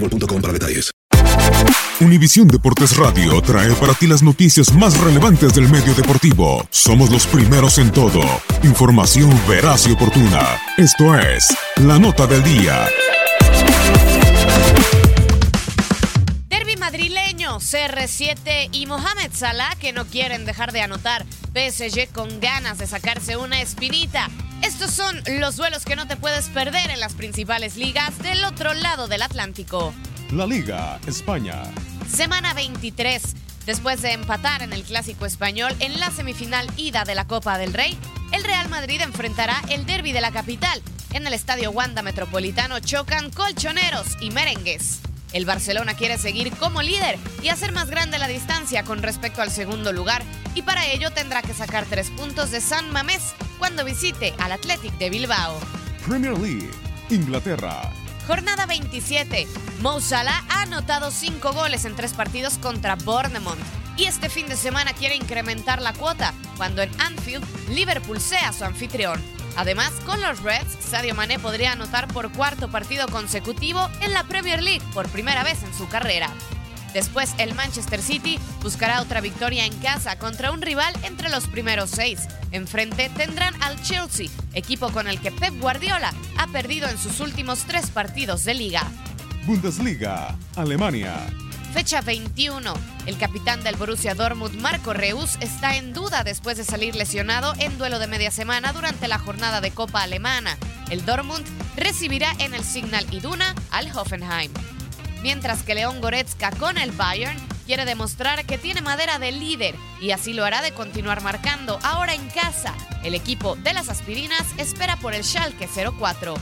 boostmobile.com. Univisión Deportes Radio trae para ti las noticias más relevantes del medio deportivo. Somos los primeros en todo. Información veraz y oportuna. Esto es La Nota del Día. Derby madrileño, CR7 y Mohamed Salah que no quieren dejar de anotar. PSG con ganas de sacarse una espinita. Estos son los duelos que no te puedes perder en las principales ligas del otro lado del Atlántico. La Liga España. Semana 23. Después de empatar en el Clásico Español en la semifinal ida de la Copa del Rey, el Real Madrid enfrentará el derby de la capital. En el Estadio Wanda Metropolitano chocan colchoneros y merengues. El Barcelona quiere seguir como líder y hacer más grande la distancia con respecto al segundo lugar, y para ello tendrá que sacar tres puntos de San Mamés cuando visite al Athletic de Bilbao. Premier League. Inglaterra. Jornada 27. Mo Salah ha anotado 5 goles en tres partidos contra Bournemouth. Y este fin de semana quiere incrementar la cuota cuando en Anfield Liverpool sea su anfitrión. Además, con los Reds, Sadio Mané podría anotar por cuarto partido consecutivo en la Premier League por primera vez en su carrera. Después, el Manchester City buscará otra victoria en casa contra un rival entre los primeros seis. Enfrente tendrán al Chelsea, equipo con el que Pep Guardiola ha perdido en sus últimos tres partidos de liga. Bundesliga. Alemania. Fecha 21. El capitán del Borussia Dortmund, Marco Reus, está en duda después de salir lesionado en duelo de media semana durante la jornada de Copa Alemana. El Dortmund recibirá en el Signal Iduna al Hoffenheim. Mientras que León Goretzka con el Bayern quiere demostrar que tiene madera de líder y así lo hará de continuar marcando ahora en casa. El equipo de las aspirinas espera por el Schalke 04.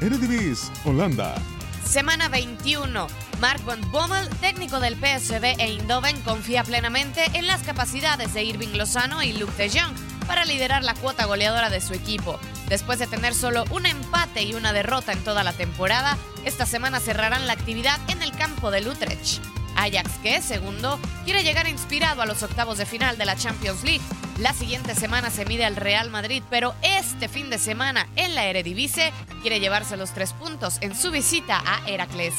Eredivisie. Holanda. Semana 21. Mark Van Bommel, técnico del PSV e Eindhoven, confía plenamente en las capacidades de Irving Lozano y Luke de Jong para liderar la cuota goleadora de su equipo. Después de tener solo un empate y una derrota en toda la temporada, esta semana cerrarán la actividad en el campo de Utrecht. Ajax, que es segundo, quiere llegar inspirado a los octavos de final de la Champions League. La siguiente semana se mide al Real Madrid, pero este fin de semana en la Eredivisie quiere llevarse los tres puntos en su visita a Heracles.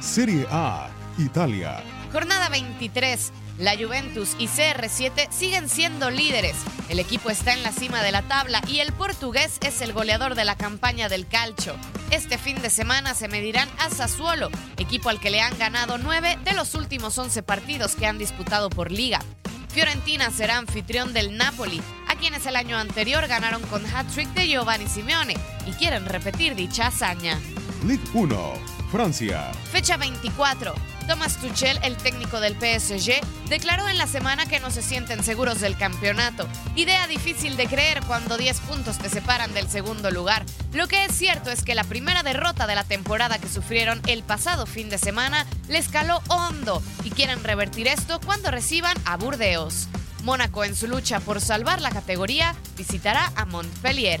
Serie A. Italia. Jornada 23. La Juventus y CR7 siguen siendo líderes. El equipo está en la cima de la tabla y el portugués es el goleador de la campaña del calcio. Este fin de semana se medirán a Sassuolo, equipo al que le han ganado 9 de los últimos 11 partidos que han disputado por liga. Fiorentina será anfitrión del Napoli, a quienes el año anterior ganaron con hat-trick de Giovanni Simeone y quieren repetir dicha hazaña. League 1. Francia. Fecha 24. Thomas Tuchel, el técnico del PSG, declaró en la semana que no se sienten seguros del campeonato. Idea difícil de creer cuando 10 puntos te separan del segundo lugar. Lo que es cierto es que la primera derrota de la temporada que sufrieron el pasado fin de semana les caló hondo y quieren revertir esto cuando reciban a Burdeos. Mónaco en su lucha por salvar la categoría visitará a Montpellier.